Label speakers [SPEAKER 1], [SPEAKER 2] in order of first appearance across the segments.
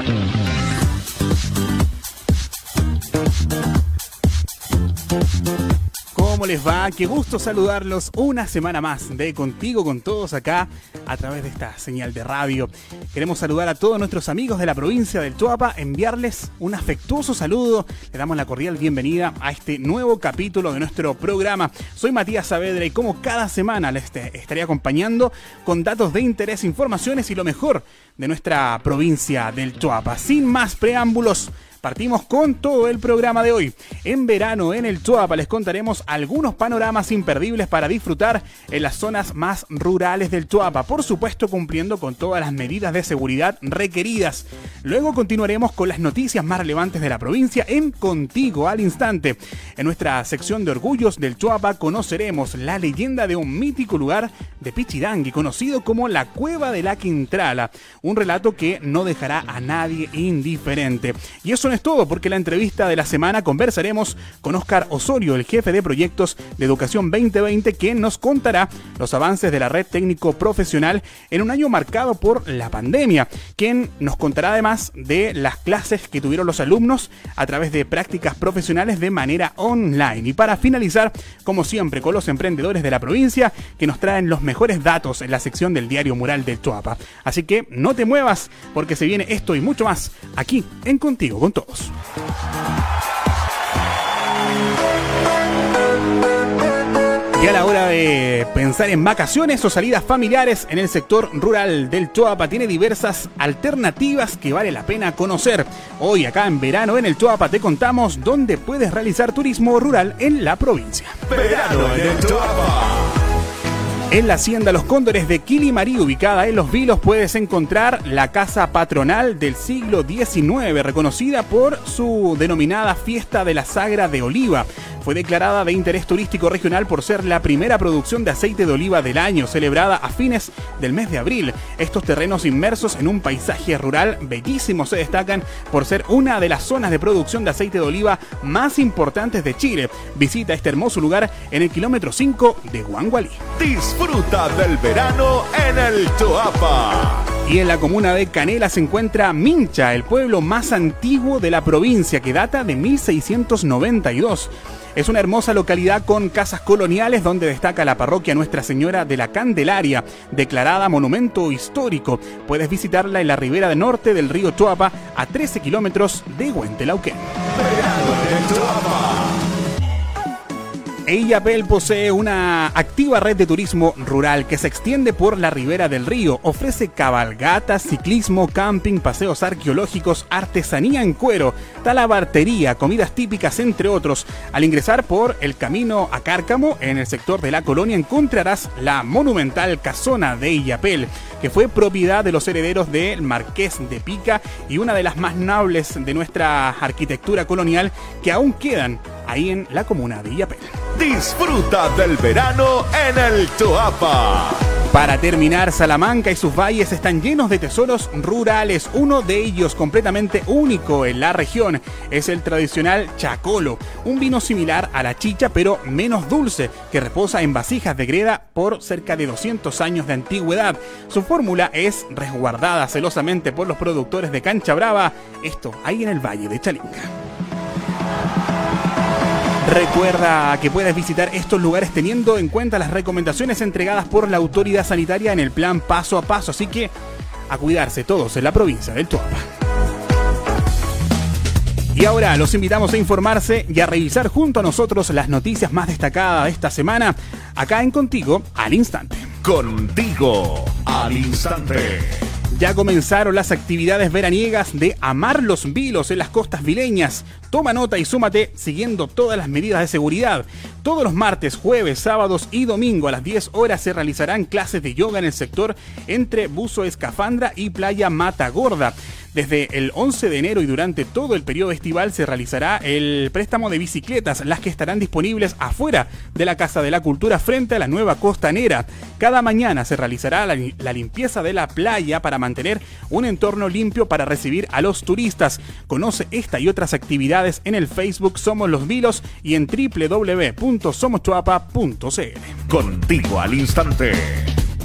[SPEAKER 1] Mm-hmm. ¿Cómo les va? Qué gusto saludarlos una semana más de Contigo con Todos acá a través de esta señal de radio. Queremos saludar a todos nuestros amigos de la provincia del Tuapa, enviarles un afectuoso saludo. Le damos la cordial bienvenida a este nuevo capítulo de nuestro programa. Soy Matías Saavedra y como cada semana les estaré acompañando con datos de interés, informaciones y lo mejor de nuestra provincia del Tuapa. Sin más preámbulos, Partimos con todo el programa de hoy. En verano en el Chuapa les contaremos algunos panoramas imperdibles para disfrutar en las zonas más rurales del Chuapa, por supuesto cumpliendo con todas las medidas de seguridad requeridas. Luego continuaremos con las noticias más relevantes de la provincia en Contigo al instante. En nuestra sección de orgullos del Chuapa conoceremos la leyenda de un mítico lugar de Pichidangui, conocido como la Cueva de la Quintrala, un relato que no dejará a nadie indiferente. Y eso es todo, porque la entrevista de la semana conversaremos con Oscar Osorio, el jefe de proyectos de Educación 2020, quien nos contará los avances de la red técnico profesional en un año marcado por la pandemia, quien nos contará además de las clases que tuvieron los alumnos a través de prácticas profesionales de manera online. Y para finalizar, como siempre, con los emprendedores de la provincia que nos traen los mejores datos en la sección del diario Mural del Chuapa. Así que no te muevas porque se viene esto y mucho más aquí en Contigo con y a la hora de pensar en vacaciones o salidas familiares en el sector rural del Choapa tiene diversas alternativas que vale la pena conocer. Hoy acá en verano en el Choapa te contamos dónde puedes realizar turismo rural en la provincia. Verano en el Choapa. En la hacienda Los Cóndores de Quilimarí, ubicada en Los Vilos, puedes encontrar la casa patronal del siglo XIX, reconocida por su denominada Fiesta de la Sagra de Oliva. Fue declarada de interés turístico regional por ser la primera producción de aceite de oliva del año, celebrada a fines del mes de abril. Estos terrenos inmersos en un paisaje rural bellísimo se destacan por ser una de las zonas de producción de aceite de oliva más importantes de Chile. Visita este hermoso lugar en el kilómetro 5 de Huangualí.
[SPEAKER 2] Disfruta del verano en el Toapa.
[SPEAKER 1] Y en la comuna de Canela se encuentra Mincha, el pueblo más antiguo de la provincia que data de 1692. Es una hermosa localidad con casas coloniales donde destaca la parroquia Nuestra Señora de la Candelaria, declarada monumento histórico. Puedes visitarla en la ribera de norte del río Choapa, a 13 kilómetros de Huentelauquén. Eyapel posee una activa red de turismo rural que se extiende por la ribera del río. Ofrece cabalgatas, ciclismo, camping, paseos arqueológicos, artesanía en cuero, talabartería, comidas típicas, entre otros. Al ingresar por el camino a Cárcamo, en el sector de la colonia, encontrarás la monumental casona de Eyapel, que fue propiedad de los herederos del Marqués de Pica y una de las más nobles de nuestra arquitectura colonial que aún quedan ahí en la comuna de Illapel.
[SPEAKER 2] Disfruta del verano en el Toapa.
[SPEAKER 1] Para terminar, Salamanca y sus valles están llenos de tesoros rurales. Uno de ellos completamente único en la región es el tradicional chacolo, un vino similar a la chicha pero menos dulce, que reposa en vasijas de greda por cerca de 200 años de antigüedad. Fórmula es resguardada celosamente por los productores de Cancha Brava, esto ahí en el valle de Chalinca. Recuerda que puedes visitar estos lugares teniendo en cuenta las recomendaciones entregadas por la autoridad sanitaria en el plan paso a paso, así que a cuidarse todos en la provincia del Tuapa. Y ahora los invitamos a informarse y a revisar junto a nosotros las noticias más destacadas de esta semana, acá en Contigo al Instante.
[SPEAKER 2] Contigo al Instante.
[SPEAKER 1] Ya comenzaron las actividades veraniegas de Amar los Vilos en las costas vileñas. Toma nota y súmate siguiendo todas las medidas de seguridad. Todos los martes, jueves, sábados y domingo a las 10 horas se realizarán clases de yoga en el sector entre Buzo Escafandra y Playa Mata Gorda. Desde el 11 de enero y durante todo el periodo estival se realizará el préstamo de bicicletas, las que estarán disponibles afuera de la Casa de la Cultura frente a la nueva costanera. Cada mañana se realizará la, la limpieza de la playa para mantener un entorno limpio para recibir a los turistas. Conoce esta y otras actividades en el Facebook Somos los Vilos y en www.somoschuapa.cl.
[SPEAKER 2] Contigo al instante.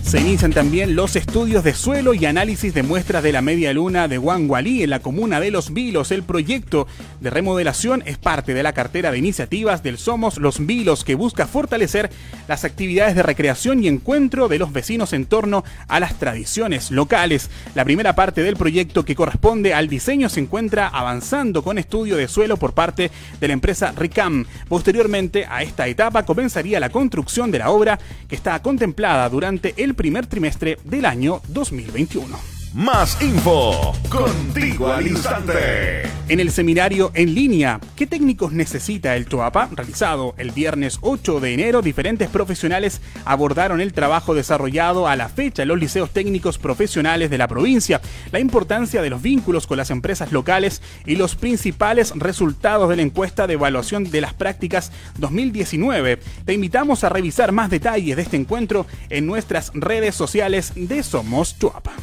[SPEAKER 1] Se inician también los estudios de suelo y análisis de muestras de la media luna de Guangualí en la comuna de Los Vilos. El proyecto de remodelación es parte de la cartera de iniciativas del Somos Los Vilos que busca fortalecer las actividades de recreación y encuentro de los vecinos en torno a las tradiciones locales. La primera parte del proyecto que corresponde al diseño se encuentra avanzando con estudio de suelo por parte de la empresa RICAM. Posteriormente a esta etapa comenzaría la construcción de la obra que está contemplada durante el primer trimestre del año 2021.
[SPEAKER 2] Más info, contigo al instante.
[SPEAKER 1] En el seminario en línea, ¿qué técnicos necesita el TOAPA? Realizado el viernes 8 de enero, diferentes profesionales abordaron el trabajo desarrollado a la fecha en los liceos técnicos profesionales de la provincia, la importancia de los vínculos con las empresas locales y los principales resultados de la encuesta de evaluación de las prácticas 2019. Te invitamos a revisar más detalles de este encuentro en nuestras redes sociales de Somos TOAPA.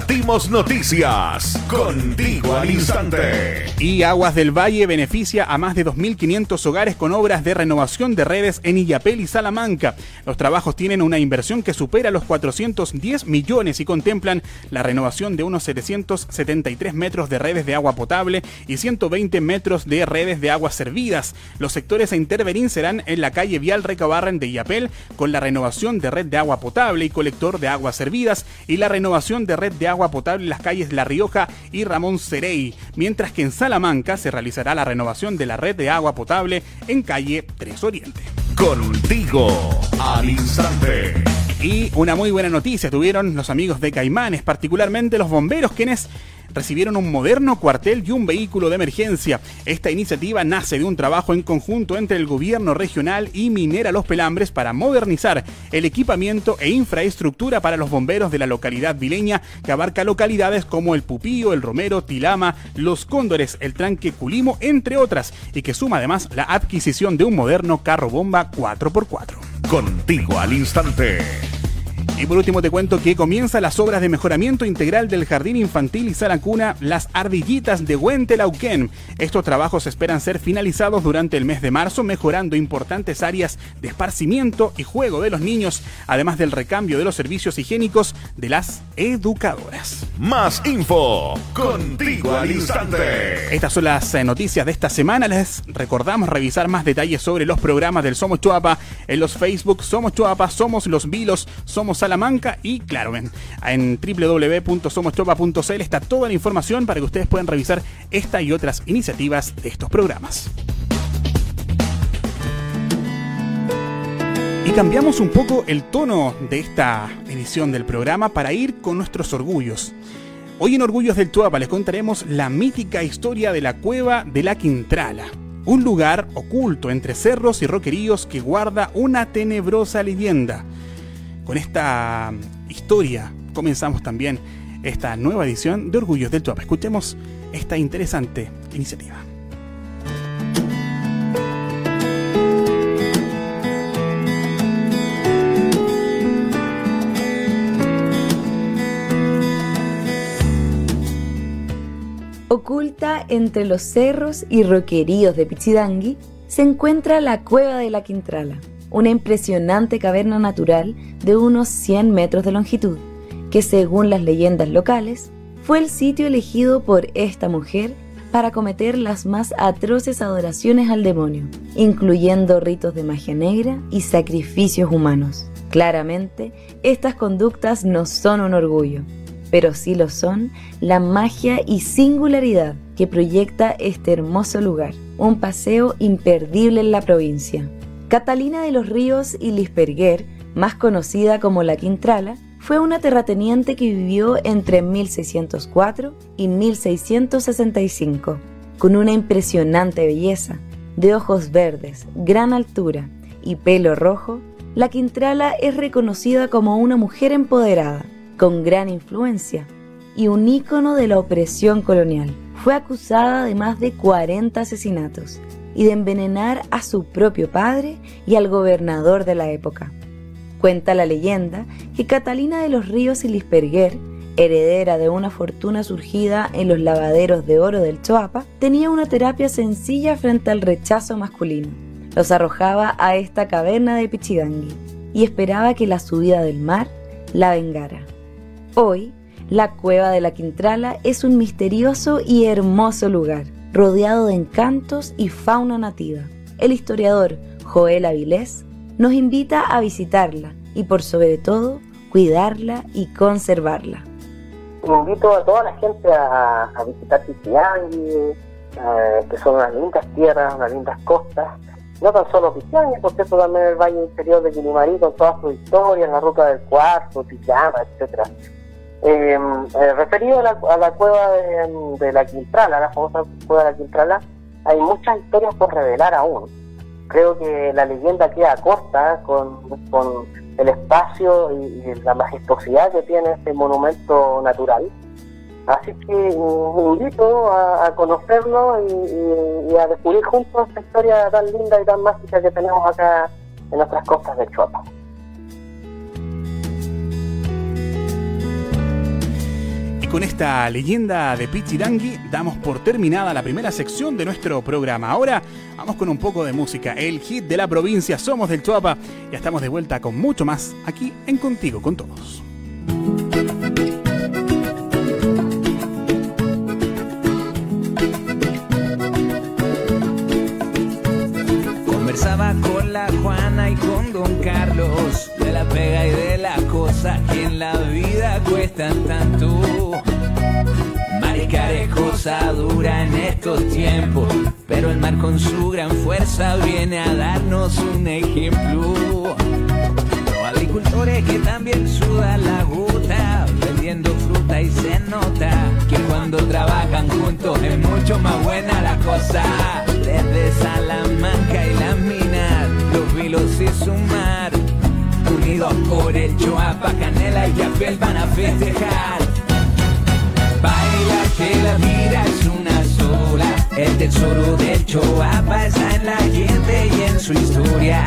[SPEAKER 2] Compartimos noticias contigo al instante.
[SPEAKER 1] Y Aguas del Valle beneficia a más de 2.500 hogares con obras de renovación de redes en Illapel y Salamanca. Los trabajos tienen una inversión que supera los 410 millones y contemplan la renovación de unos 773 metros de redes de agua potable y 120 metros de redes de aguas servidas. Los sectores a intervenir serán en la calle Vial Recabarren de Illapel con la renovación de red de agua potable y colector de aguas servidas y la renovación de red de agua potable en las calles La Rioja y Ramón Cerey, mientras que en Salamanca se realizará la renovación de la red de agua potable en calle 3 Oriente.
[SPEAKER 2] Contigo al instante.
[SPEAKER 1] Y una muy buena noticia tuvieron los amigos de Caimanes, particularmente los bomberos, quienes recibieron un moderno cuartel y un vehículo de emergencia. Esta iniciativa nace de un trabajo en conjunto entre el gobierno regional y Minera Los Pelambres para modernizar el equipamiento e infraestructura para los bomberos de la localidad vileña que abarca localidades como El Pupío, El Romero, Tilama, Los Cóndores, El Tranque Culimo, entre otras, y que suma además la adquisición de un moderno carro bomba 4x4.
[SPEAKER 2] Contigo al instante.
[SPEAKER 1] Y por último te cuento que comienzan las obras de mejoramiento integral del jardín infantil y sala cuna Las Ardillitas de Huentelauquén. Estos trabajos esperan ser finalizados durante el mes de marzo, mejorando importantes áreas de esparcimiento y juego de los niños, además del recambio de los servicios higiénicos de las educadoras.
[SPEAKER 2] Más info, contigo al instante.
[SPEAKER 1] Estas son las eh, noticias de esta semana. Les recordamos revisar más detalles sobre los programas del Somos Chuapa en los Facebook Somos Chuapa, Somos Los Vilos, Somos Salamanca y claro, en, en está toda la información para que ustedes puedan revisar esta y otras iniciativas de estos programas. Y cambiamos un poco el tono de esta edición del programa para ir con nuestros orgullos. Hoy en Orgullos del Tuapa les contaremos la mítica historia de la cueva de la Quintrala, un lugar oculto entre cerros y roqueríos que guarda una tenebrosa leyenda con esta historia comenzamos también esta nueva edición de Orgullos del Tuapa. Escuchemos esta interesante iniciativa.
[SPEAKER 3] Oculta entre los cerros y roqueríos de Pichidangui se encuentra la Cueva de la Quintrala, una impresionante caverna natural de unos 100 metros de longitud, que según las leyendas locales, fue el sitio elegido por esta mujer para cometer las más atroces adoraciones al demonio, incluyendo ritos de magia negra y sacrificios humanos. Claramente, estas conductas no son un orgullo, pero sí lo son la magia y singularidad que proyecta este hermoso lugar, un paseo imperdible en la provincia. Catalina de los Ríos y Lisperguer, más conocida como la Quintrala, fue una terrateniente que vivió entre 1604 y 1665, con una impresionante belleza, de ojos verdes, gran altura y pelo rojo. La Quintrala es reconocida como una mujer empoderada, con gran influencia y un ícono de la opresión colonial. Fue acusada de más de 40 asesinatos y de envenenar a su propio padre y al gobernador de la época. Cuenta la leyenda que Catalina de los Ríos y Lisperguer, heredera de una fortuna surgida en los lavaderos de oro del Choapa, tenía una terapia sencilla frente al rechazo masculino. Los arrojaba a esta caverna de Pichidangui y esperaba que la subida del mar la Vengara. Hoy, la cueva de la Quintrala es un misterioso y hermoso lugar, rodeado de encantos y fauna nativa. El historiador Joel Avilés nos invita a visitarla y por sobre todo cuidarla y conservarla.
[SPEAKER 4] Invito a toda la gente a, visitar Pichiangui, eh, que son unas lindas tierras, unas lindas costas, no tan solo Pichiangui, porque eso también el valle interior de Quilimarí con toda su historia, la ruta del cuarto, Pichama, etcétera. Em, eh, referido a la, cueva de, la Quintrala, la famosa cueva de la Quintrala, hay muchas historias por revelar aún. Creo que la leyenda queda corta con, el espacio y, la majestuosidad que tiene este monumento natural. Así que invito a, conocerlo y, a descubrir juntos esta historia tan linda y tan mágica que tenemos acá en nuestras costas de Chuapa.
[SPEAKER 1] Con esta leyenda de Pichirangui damos por terminada la primera sección de nuestro programa. Ahora vamos con un poco de música, el hit de la provincia Somos del Chuapa. Ya estamos de vuelta con mucho más aquí en Contigo con Todos.
[SPEAKER 5] Conversaba con la Juana y con Don Carlos de la pega y de la cosa que en la vida cuestan tanto. Cosa dura en estos tiempos, pero el mar con su gran fuerza viene a darnos un ejemplo. Los agricultores que también sudan la gota, vendiendo fruta y se nota que cuando trabajan juntos es mucho más buena la cosa. Desde Salamanca y las minas, los vilos y su mar, unidos por el Choapa, Canela y Yapel van a festejar. Tesoro del Choapa está en la gente y en su historia.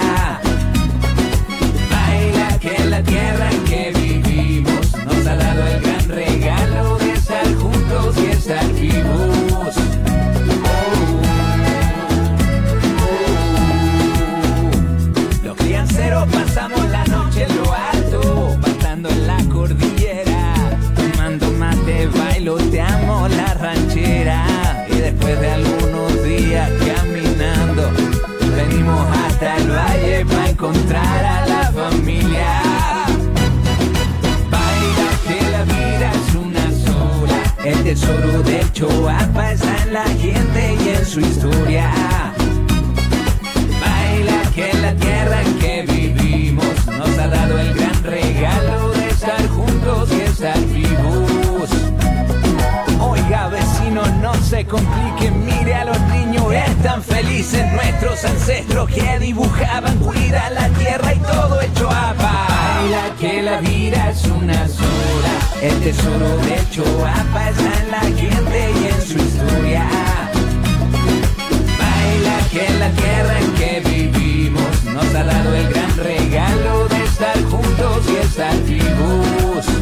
[SPEAKER 5] Baila que la tierra en que vivimos nos ha dado el gran regalo de estar juntos y estar vivos. pasamos la noche en lo alto, pasando en la cordillera, tomando mate, bailoteamos la ranchera y después de algunos encontrar a la familia. Baila que la vida es una sola, el tesoro del Choapa está en la gente y en su historia. Felices nuestros ancestros que dibujaban, cuida la tierra y todo hecho a Baila que la vida es una sola, el tesoro de Choapa está en la gente y en su historia. Baila que la tierra en que vivimos nos ha dado el gran regalo de estar juntos y estar vivos.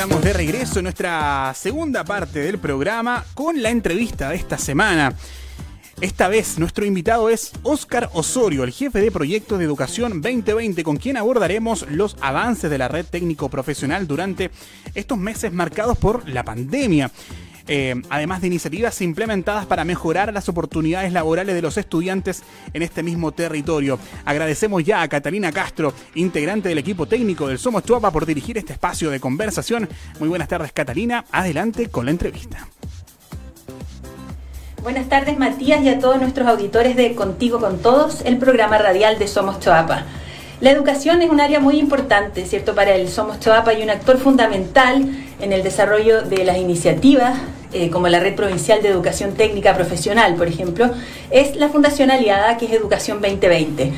[SPEAKER 1] Estamos de regreso en nuestra segunda parte del programa con la entrevista de esta semana. Esta vez nuestro invitado es Óscar Osorio, el jefe de proyecto de educación 2020, con quien abordaremos los avances de la red técnico profesional durante estos meses marcados por la pandemia. Eh, además de iniciativas implementadas para mejorar las oportunidades laborales de los estudiantes en este mismo territorio. Agradecemos ya a Catalina Castro, integrante del equipo técnico del Somos Chuapa, por dirigir este espacio de conversación. Muy buenas tardes, Catalina. Adelante con la entrevista.
[SPEAKER 6] Buenas tardes Matías y a todos nuestros auditores de Contigo con Todos, el programa radial de Somos Choapa. La educación es un área muy importante, ¿cierto? Para el Somos Choapa y un actor fundamental en el desarrollo de las iniciativas, eh, como la Red Provincial de Educación Técnica Profesional, por ejemplo, es la Fundación Aliada, que es Educación 2020.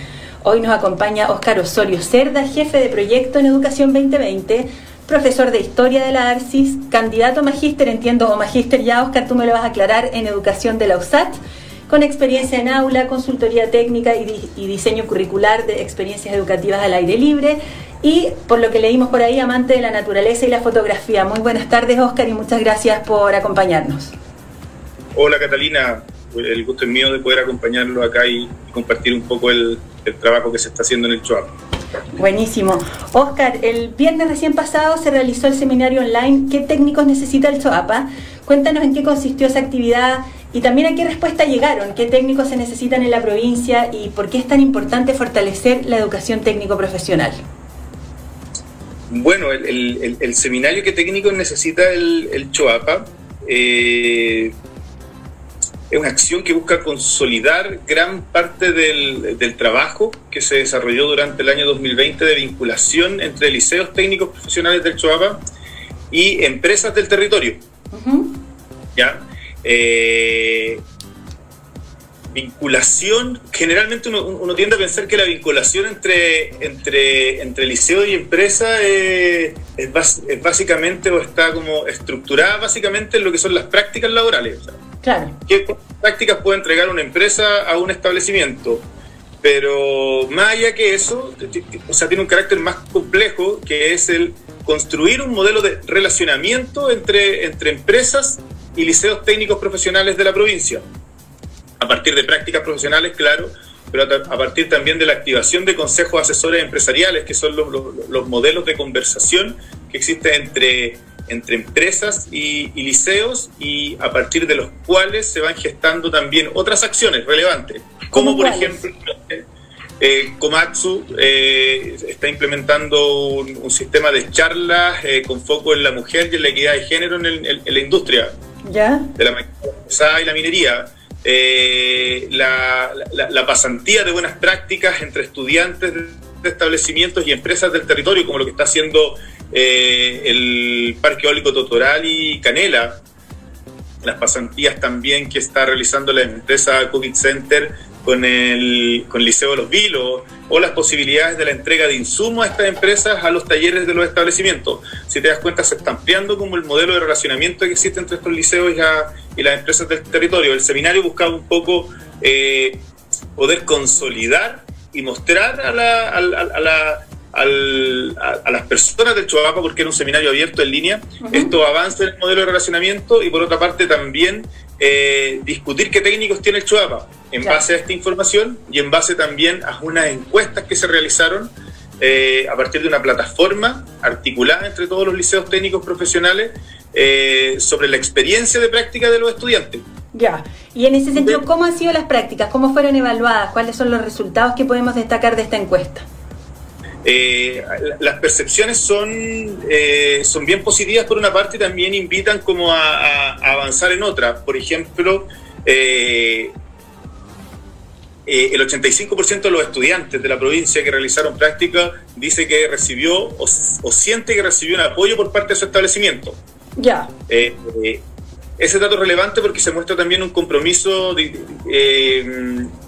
[SPEAKER 6] Hoy nos acompaña Óscar Osorio Cerda, jefe de proyecto en Educación 2020, profesor de Historia de la ARCIS, candidato magíster, entiendo, o magíster ya, Oscar, tú me lo vas a aclarar, en Educación de la USAT, con experiencia en aula, consultoría técnica y, diseño curricular de experiencias educativas al aire libre, y por lo que leímos por ahí, amante de la naturaleza y la fotografía. Muy buenas tardes, Oscar, y muchas gracias por acompañarnos.
[SPEAKER 7] Hola, Catalina. El gusto es mío de poder acompañarlo acá y compartir un poco el, trabajo que se está haciendo en el CHOAP.
[SPEAKER 6] Buenísimo. Oscar, el viernes recién pasado se realizó el seminario online ¿Qué técnicos necesita el CHOAPA? Cuéntanos en qué consistió esa actividad y también a qué respuesta llegaron, qué técnicos se necesitan en la provincia y por qué es tan importante fortalecer la educación técnico profesional.
[SPEAKER 7] Bueno, el, seminario que técnicos necesita el, CHOAPA eh, es una acción que busca consolidar gran parte del, trabajo que se desarrolló durante el año 2020 de vinculación entre liceos técnicos profesionales del CHOAPA y empresas del territorio. ¿Ya? Eh, vinculación, generalmente uno, tiende a pensar que la vinculación entre, entre, entre liceo y empresa es, básicamente o está como estructurada básicamente en lo que son las prácticas laborales.
[SPEAKER 6] claro.
[SPEAKER 7] ¿Qué prácticas puede entregar una empresa a un establecimiento? Pero más allá que eso, o sea, tiene un carácter más complejo que es el construir un modelo de relacionamiento entre, entre empresas y liceos técnicos profesionales de la provincia a partir de prácticas profesionales, claro, pero a partir también de la activación de consejos asesores empresariales, que son los, modelos de conversación que existen entre, entre empresas y, liceos y a partir de los cuales se van gestando también otras acciones relevantes, como por ejemplo... Eh, Komatsu eh, está implementando un, sistema de charlas eh, con foco en la mujer y en la equidad de género en, la industria
[SPEAKER 6] ¿Ya?
[SPEAKER 7] de la y la minería. Eh, la, pasantía de buenas prácticas entre estudiantes de establecimientos y empresas del territorio, como lo que está haciendo eh, el Parque Eólico Totoral y Canela, las pasantías también que está realizando la empresa COVID Center con el, con Liceo de los Vilos o las posibilidades de la entrega de insumos a estas empresas a los talleres de los establecimientos. Si te das cuenta, se está ampliando como el modelo de relacionamiento que existe entre estos liceos y, las empresas del territorio. El seminario buscaba un poco eh, poder consolidar y mostrar a la, a la a, las personas del Chuapa, porque era un seminario abierto en línea, esto avanza en el modelo de relacionamiento y por otra parte también eh, discutir qué técnicos tiene el Chuapa en base a esta información y en base también a unas encuestas que se realizaron eh, a partir de una plataforma articulada entre todos los liceos técnicos profesionales eh, sobre la experiencia de práctica de los estudiantes.
[SPEAKER 6] Ya, y en ese sentido, ¿cómo han sido las prácticas? ¿Cómo fueron evaluadas? ¿Cuáles son los resultados que podemos destacar de esta encuesta?
[SPEAKER 7] Eh, las percepciones son, eh, son bien positivas por una parte y también invitan como a, avanzar en otra. Por ejemplo, eh, el 85% de los estudiantes de la provincia que realizaron práctica dice que recibió o, siente que recibió un apoyo por parte de su establecimiento.
[SPEAKER 6] Ya.
[SPEAKER 7] ese dato es relevante porque se muestra también un compromiso de,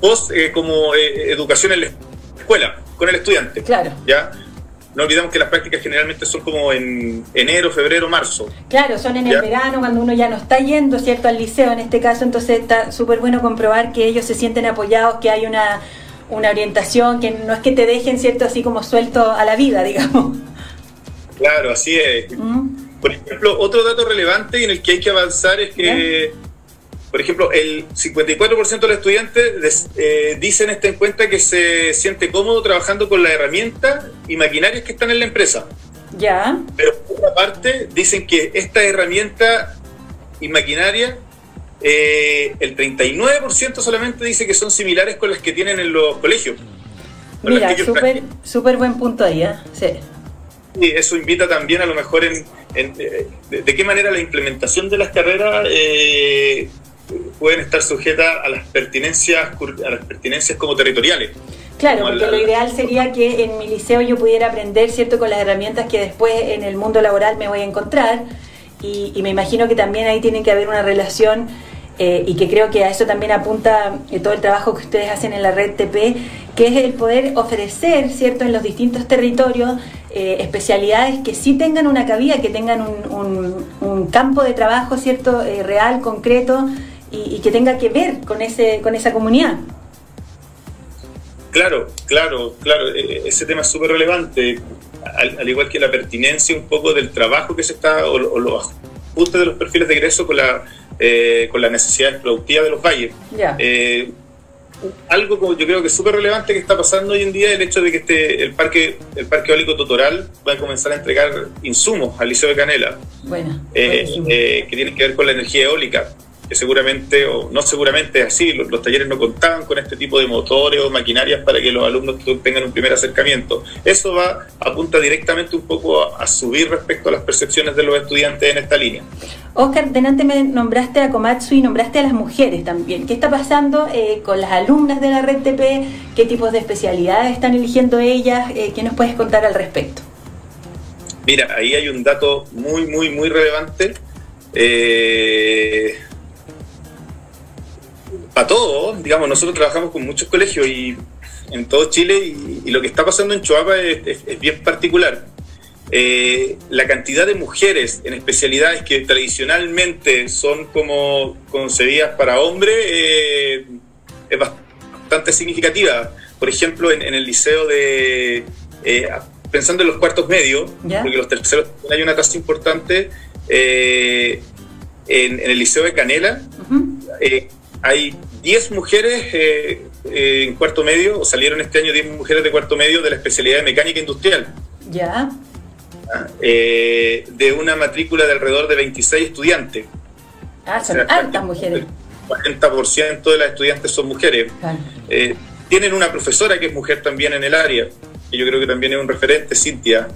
[SPEAKER 7] post como educación en la escuela con el estudiante.
[SPEAKER 6] Claro.
[SPEAKER 7] ¿Ya? No olvidemos que las prácticas generalmente son como en enero, febrero, marzo.
[SPEAKER 6] Claro, son en el verano, cuando uno ya no está yendo, ¿cierto?, al liceo en este caso, entonces está súper bueno comprobar que ellos se sienten apoyados, que hay una, una orientación, que no es que te dejen, ¿cierto?, así como suelto a la vida, digamos.
[SPEAKER 7] Claro, así es. Mm. Por ejemplo, otro dato relevante en el que hay que avanzar es que por ejemplo, el 54% de los estudiantes eh, dicen esta encuesta que se siente cómodo trabajando con las herramientas y maquinarias que están en la empresa.
[SPEAKER 6] Ya.
[SPEAKER 7] Pero por otra parte, dicen que esta herramienta y maquinaria, eh, el 39% solamente dice que son similares con las que tienen en los colegios.
[SPEAKER 6] Mira, súper buen punto ahí, ¿eh? Sí.
[SPEAKER 7] Y eso invita también a lo mejor en, eh, de, qué manera la implementación de las carreras eh, pueden estar sujetas a las pertinencias, a las pertinencias como territoriales.
[SPEAKER 6] Claro, porque lo ideal sería que en mi liceo yo pudiera aprender, ¿cierto?, con las herramientas que después en el mundo laboral me voy a encontrar. Y, me imagino que también ahí tiene que haber una relación eh, y que creo que a eso también apunta eh, todo el trabajo que ustedes hacen en la red TP, que es el poder ofrecer, ¿cierto?, en los distintos territorios eh, especialidades que sí tengan una cabida, que tengan un, un campo de trabajo, ¿cierto?, real, concreto, y, que tenga que ver con, ese, con esa comunidad.
[SPEAKER 7] Claro, claro, claro, e, e, ese tema es súper relevante. al, igual que la pertinencia un poco del trabajo que se está, o, o los ajustes de los perfiles de egreso con la, eh, con las necesidades productivas de los valles. Eh, algo como yo creo que es súper relevante que está pasando hoy en día el hecho de que este, el parque el parque eólico Totoral va a comenzar a entregar insumos al Liceo de Canela
[SPEAKER 6] bueno,
[SPEAKER 7] que tienen que ver con la energía eólica que seguramente, o no seguramente es así, los, talleres no contaban con este tipo de motores o maquinarias para que los alumnos tengan un primer acercamiento. Eso va, apunta directamente un poco a, subir respecto a las percepciones de los estudiantes en esta línea.
[SPEAKER 6] Oscar, delante me nombraste a Komatsu y nombraste a las mujeres también. ¿Qué está pasando eh, con las alumnas de la red TP? ¿Qué tipos de especialidades están eligiendo ellas? Eh, ¿Qué nos puedes contar al respecto?
[SPEAKER 7] Mira, ahí hay un dato muy, muy, muy relevante. Eh, para todo, digamos, nosotros trabajamos con muchos colegios y en todo Chile y, lo que está pasando en Chuapa es, bien particular. Eh, la cantidad de mujeres en especialidades que tradicionalmente son como concebidas para hombres eh, es bastante significativa. Por ejemplo, en, el liceo de... Eh, pensando en los cuartos medios, porque los terceros hay una tasa importante, en, el liceo de Canela, hay 10 mujeres eh, eh, en cuarto medio, o salieron este año 10 mujeres de cuarto medio de la especialidad de mecánica industrial.
[SPEAKER 6] Ya.
[SPEAKER 7] Ah, eh, de una matrícula de alrededor de 26 estudiantes.
[SPEAKER 6] Ah, son altas mujeres.
[SPEAKER 7] El 40% de las estudiantes son mujeres. tienen una profesora que es mujer también en el área, y yo creo que también es un referente, Cintia,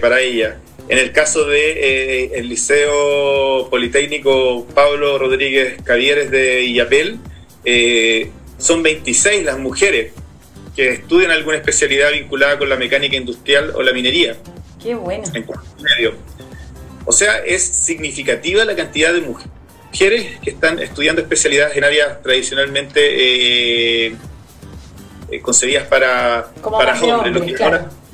[SPEAKER 7] para ella. En el caso de eh, el Liceo Politécnico Pablo Rodríguez Cavieres de Illapel, eh, son 26 las mujeres que estudian alguna especialidad vinculada con la mecánica industrial o la minería.
[SPEAKER 6] Qué bueno.
[SPEAKER 7] En medio. O sea, es significativa la cantidad de mujeres que están estudiando especialidades en áreas tradicionalmente eh, concebidas para, para
[SPEAKER 6] hombres,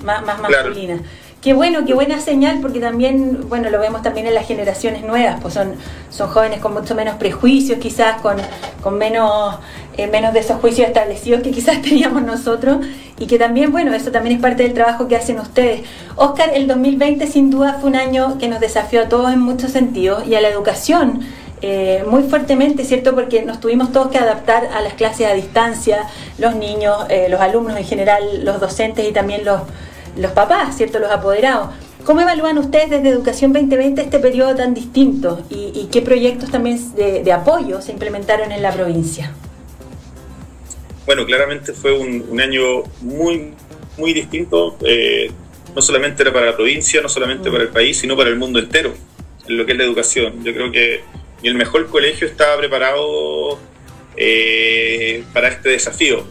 [SPEAKER 6] más, más masculinas. Qué bueno, qué buena señal, porque también, bueno, lo vemos también en las generaciones nuevas, pues son, son jóvenes con mucho menos prejuicios, quizás con, con menos, eh, menos de esos juicios establecidos que quizás teníamos nosotros, y que también, bueno, eso también es parte del trabajo que hacen ustedes. Oscar, el 2020 sin duda fue un año que nos desafió a todos en muchos sentidos y a la educación. Eh, muy fuertemente, ¿cierto? Porque nos tuvimos todos que adaptar a las clases a distancia, los niños, eh, los alumnos en general, los docentes y también los, los papás, ¿cierto? Los apoderados. ¿Cómo evalúan ustedes desde Educación 2020 este periodo tan distinto y, qué proyectos también de, apoyo se implementaron en la provincia?
[SPEAKER 7] Bueno, claramente fue un, año muy, muy distinto, eh, no solamente era para la provincia, no solamente para el país, sino para el mundo entero, en lo que es la educación. Yo creo que el mejor colegio estaba preparado eh, para este desafío.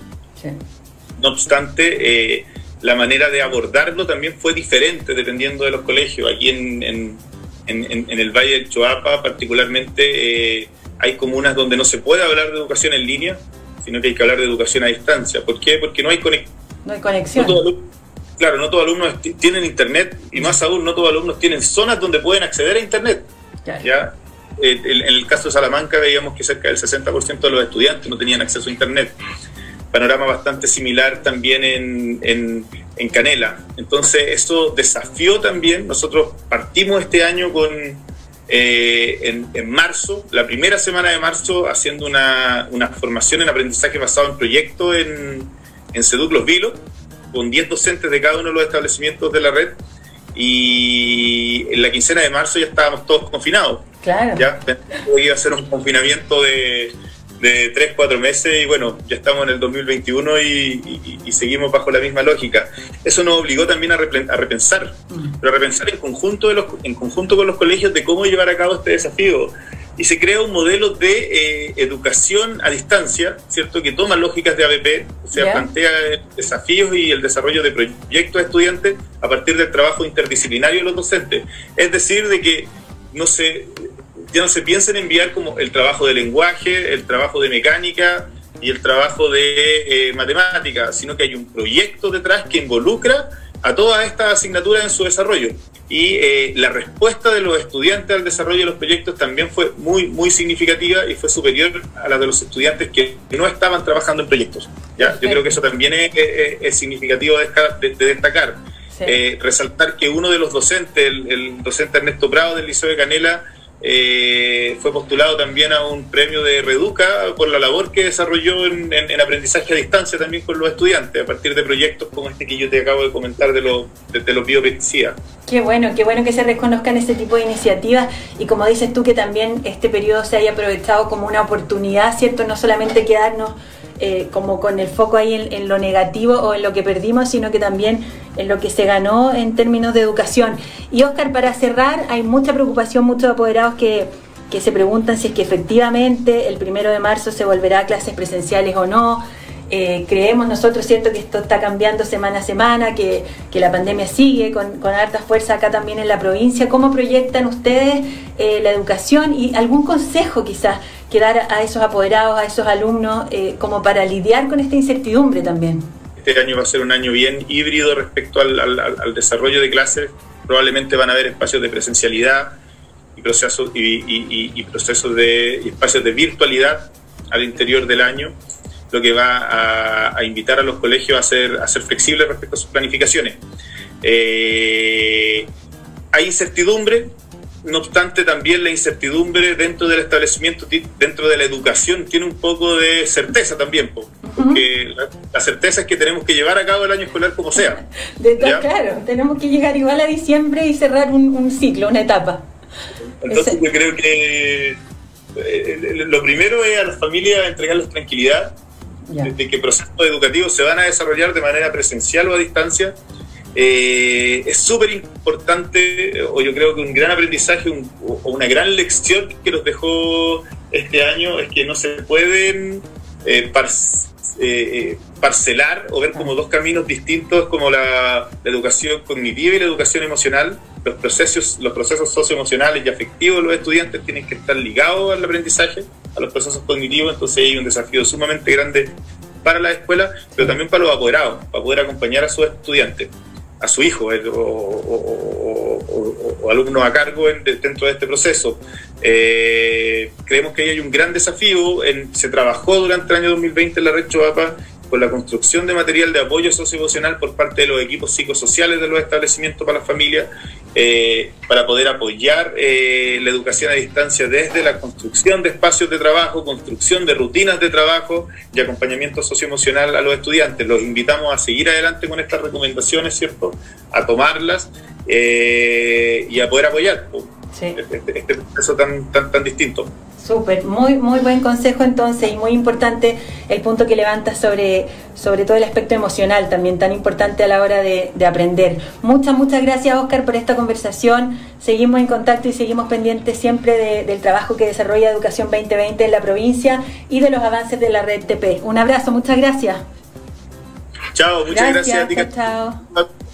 [SPEAKER 7] No obstante, eh, la manera de abordarlo también fue diferente dependiendo de los colegios. Aquí en, en, en, el Valle del Choapa particularmente eh, hay comunas donde no se puede hablar de educación en línea, sino que hay que hablar de educación a distancia. ¿Por qué? Porque no hay,
[SPEAKER 6] no hay conexión.
[SPEAKER 7] claro, no todos los alumnos tienen internet y más aún no todos los alumnos tienen zonas donde pueden acceder a internet. ¿ya? Eh, en el caso de Salamanca veíamos que cerca del 60% de los estudiantes no tenían acceso a internet panorama bastante similar también en, en, Canela. Entonces, eso desafió también. Nosotros partimos este año con, eh, en, marzo, la primera semana de marzo, haciendo una, una formación en aprendizaje basado en proyectos en, en Seduc Los Vilos, con 10 docentes de cada uno de los establecimientos de la red. Y en la quincena de marzo ya estábamos todos confinados.
[SPEAKER 6] Claro.
[SPEAKER 7] Ya iba a ser un confinamiento de de 3, 4 meses y bueno, ya estamos en el 2021 y, y, seguimos bajo la misma lógica. Eso nos obligó también a, repensar, mm. pero a repensar en conjunto, de los, en conjunto con los colegios de cómo llevar a cabo este desafío. Y se crea un modelo de eh, educación a distancia, ¿cierto? Que toma lógicas de ABP, o sea, plantea desafíos y el desarrollo de proyectos a estudiantes a partir del trabajo interdisciplinario de los docentes. Es decir, de que no se ya no se piensa en enviar como el trabajo de lenguaje, el trabajo de mecánica y el trabajo de eh, matemática, sino que hay un proyecto detrás que involucra a todas estas asignaturas en su desarrollo. Y eh, la respuesta de los estudiantes al desarrollo de los proyectos también fue muy, muy significativa y fue superior a la de los estudiantes que no estaban trabajando en proyectos. ¿ya? Yo creo que eso también es, significativo de, de, destacar. Eh, resaltar que uno de los docentes, el, el docente Ernesto Prado del Liceo de Canela, eh, fue postulado también a un premio de Reduca por la labor que desarrolló en, aprendizaje a distancia también con los estudiantes, a partir de proyectos como este que yo te acabo de comentar de, los de, los biopesticidas.
[SPEAKER 6] Qué bueno, qué bueno que se reconozcan este tipo de iniciativas y como dices tú que también este periodo se haya aprovechado como una oportunidad, ¿cierto? No solamente quedarnos eh, como con el foco ahí en, lo negativo o en lo que perdimos, sino que también en lo que se ganó en términos de educación. Y Oscar, para cerrar, hay mucha preocupación, muchos apoderados que, que se preguntan si es que efectivamente el primero de marzo se volverá a clases presenciales o no. Eh, creemos nosotros, ¿cierto?, que esto está cambiando semana a semana, que, que la pandemia sigue con, con, harta fuerza acá también en la provincia. ¿Cómo proyectan ustedes eh, la educación y algún consejo quizás que dar a esos apoderados, a esos alumnos, eh, como para lidiar con esta incertidumbre también?
[SPEAKER 7] Este año va a ser un año bien híbrido respecto al, al, desarrollo de clases. Probablemente van a haber espacios de presencialidad y procesos, y, y, y procesos de espacios de virtualidad al interior del año lo que va a, invitar a los colegios a ser, a ser flexibles respecto a sus planificaciones. Eh, hay incertidumbre, no obstante también la incertidumbre dentro del establecimiento, dentro de la educación, tiene un poco de certeza también, porque la, certeza es que tenemos que llevar a cabo el año escolar como sea.
[SPEAKER 6] claro, tenemos que llegar igual a diciembre y cerrar un, ciclo, una etapa.
[SPEAKER 7] Entonces yo creo que eh, lo primero es a las familias entregarles tranquilidad, de, que procesos educativos se van a desarrollar de manera presencial o a distancia. Eh, es súper importante, o yo creo que un gran aprendizaje o una gran lección que nos dejó este año es que no se pueden eh, eh, parcelar o ver como dos caminos distintos como la, educación cognitiva y la educación emocional. Los procesos, los procesos socioemocionales y afectivos de los estudiantes tienen que estar ligados al aprendizaje, a los procesos cognitivos, entonces hay un desafío sumamente grande para la escuela, pero también para los apoderados, para poder acompañar a sus estudiantes, a su hijo eh, o, a cargo dentro de este proceso. Eh, creemos que ahí hay un gran desafío. se trabajó durante el año 2020 en la red Choapa con la construcción de material de apoyo socioemocional por parte de los equipos psicosociales de los establecimientos para las familias, eh, para poder apoyar eh, la educación a distancia desde la construcción de espacios de trabajo, construcción de rutinas de trabajo y acompañamiento socioemocional a los estudiantes. Los invitamos a seguir adelante con estas recomendaciones, ¿cierto? A tomarlas y a poder apoyar este, este, este, proceso tan, tan, tan distinto.
[SPEAKER 6] Súper, muy, muy buen consejo entonces y muy importante el punto que levantas sobre, sobre todo el aspecto emocional también, tan importante a la hora de, aprender. Muchas, muchas gracias Oscar por esta conversación. Seguimos en contacto y seguimos pendientes siempre del trabajo que desarrolla Educación 2020 en la provincia y de los avances de la red TP. Un abrazo, muchas gracias.
[SPEAKER 7] Chao, muchas gracias. gracias
[SPEAKER 6] chao.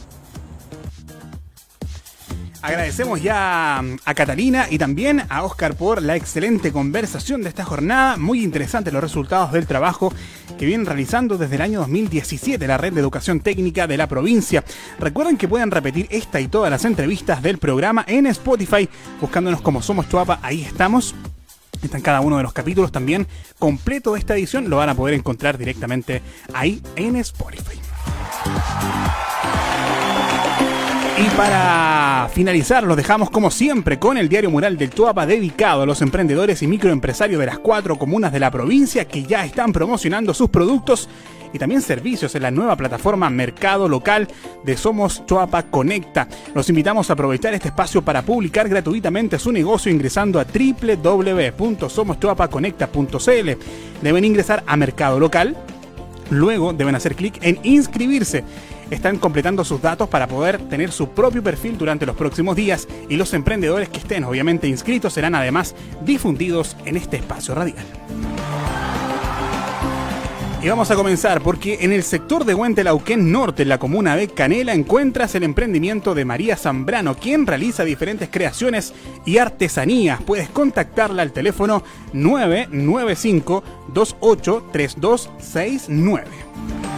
[SPEAKER 1] Agradecemos ya a Catalina y también a Oscar por la excelente conversación de esta jornada. Muy interesantes los resultados del trabajo que vienen realizando desde el año 2017 la Red de Educación Técnica de la provincia. Recuerden que pueden repetir esta y todas las entrevistas del programa en Spotify, buscándonos como Somos Chuapa. Ahí estamos. Están cada uno de los capítulos también completo de esta edición. Lo van a poder encontrar directamente ahí en Spotify. Y para finalizar, los dejamos como siempre con el diario mural del Tuapa dedicado a los emprendedores y microempresarios de las cuatro comunas de la provincia que ya están promocionando sus productos y también servicios en la nueva plataforma Mercado Local de Somos Chuapa Conecta. Los invitamos a aprovechar este espacio para publicar gratuitamente su negocio ingresando a www.somoschuapaconecta.cl. Deben ingresar a Mercado Local, luego deben hacer clic en inscribirse están completando sus datos para poder tener su propio perfil durante los próximos días y los emprendedores que estén obviamente inscritos serán además difundidos en este espacio radial. Y vamos a comenzar porque en el sector de Huentelauquén Norte, en la comuna de Canela, encuentras el emprendimiento de María Zambrano, quien realiza diferentes creaciones y artesanías. Puedes contactarla al teléfono 995 283269.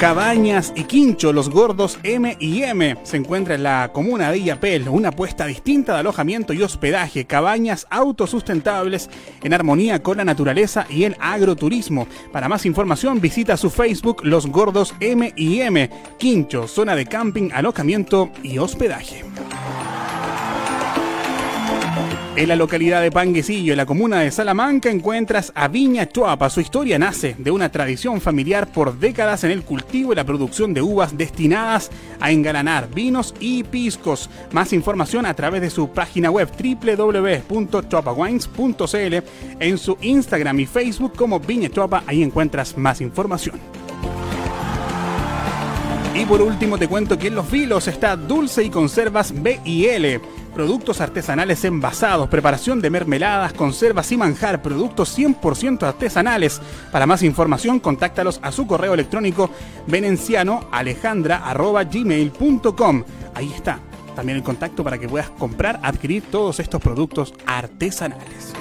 [SPEAKER 1] Cabañas y Quincho, los gordos M y M. Se encuentra en la comuna de Illapel, una apuesta distinta de alojamiento y hospedaje, cabañas autosustentables en armonía con la naturaleza y el agroturismo. Para más información visita su Facebook Los Gordos M y M. Quincho, zona de camping, alojamiento y hospedaje. En la localidad de Panguecillo, en la comuna de Salamanca, encuentras a Viña Chuapa. Su historia nace de una tradición familiar por décadas en el cultivo y la producción de uvas destinadas a engalanar vinos y piscos. Más información a través de su página web www.chuapawines.cl, en su Instagram y Facebook como Viña Chuapa. Ahí encuentras más información. Y por último te cuento que en Los Vilos está Dulce y Conservas B y L productos artesanales envasados, preparación de mermeladas, conservas y manjar, productos 100% artesanales. Para más información, contáctalos a su correo electrónico venencianoalejandra.gmail.com. Ahí está, también el contacto para que puedas comprar, adquirir todos estos productos artesanales.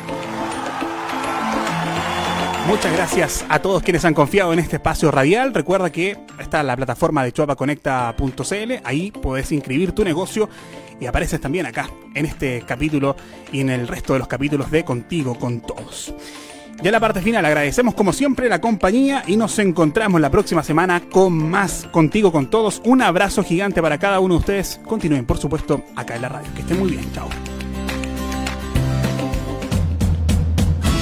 [SPEAKER 1] Muchas gracias a todos quienes han confiado en este espacio radial. Recuerda que está la plataforma de chuapaconecta.cl. Ahí puedes inscribir tu negocio y apareces también acá en este capítulo y en el resto de los capítulos de Contigo con Todos. Ya en la parte final agradecemos como siempre la compañía y nos encontramos la próxima semana con más Contigo con Todos. Un abrazo gigante para cada uno de ustedes. Continúen por supuesto acá en la radio. Que estén muy bien. Chao.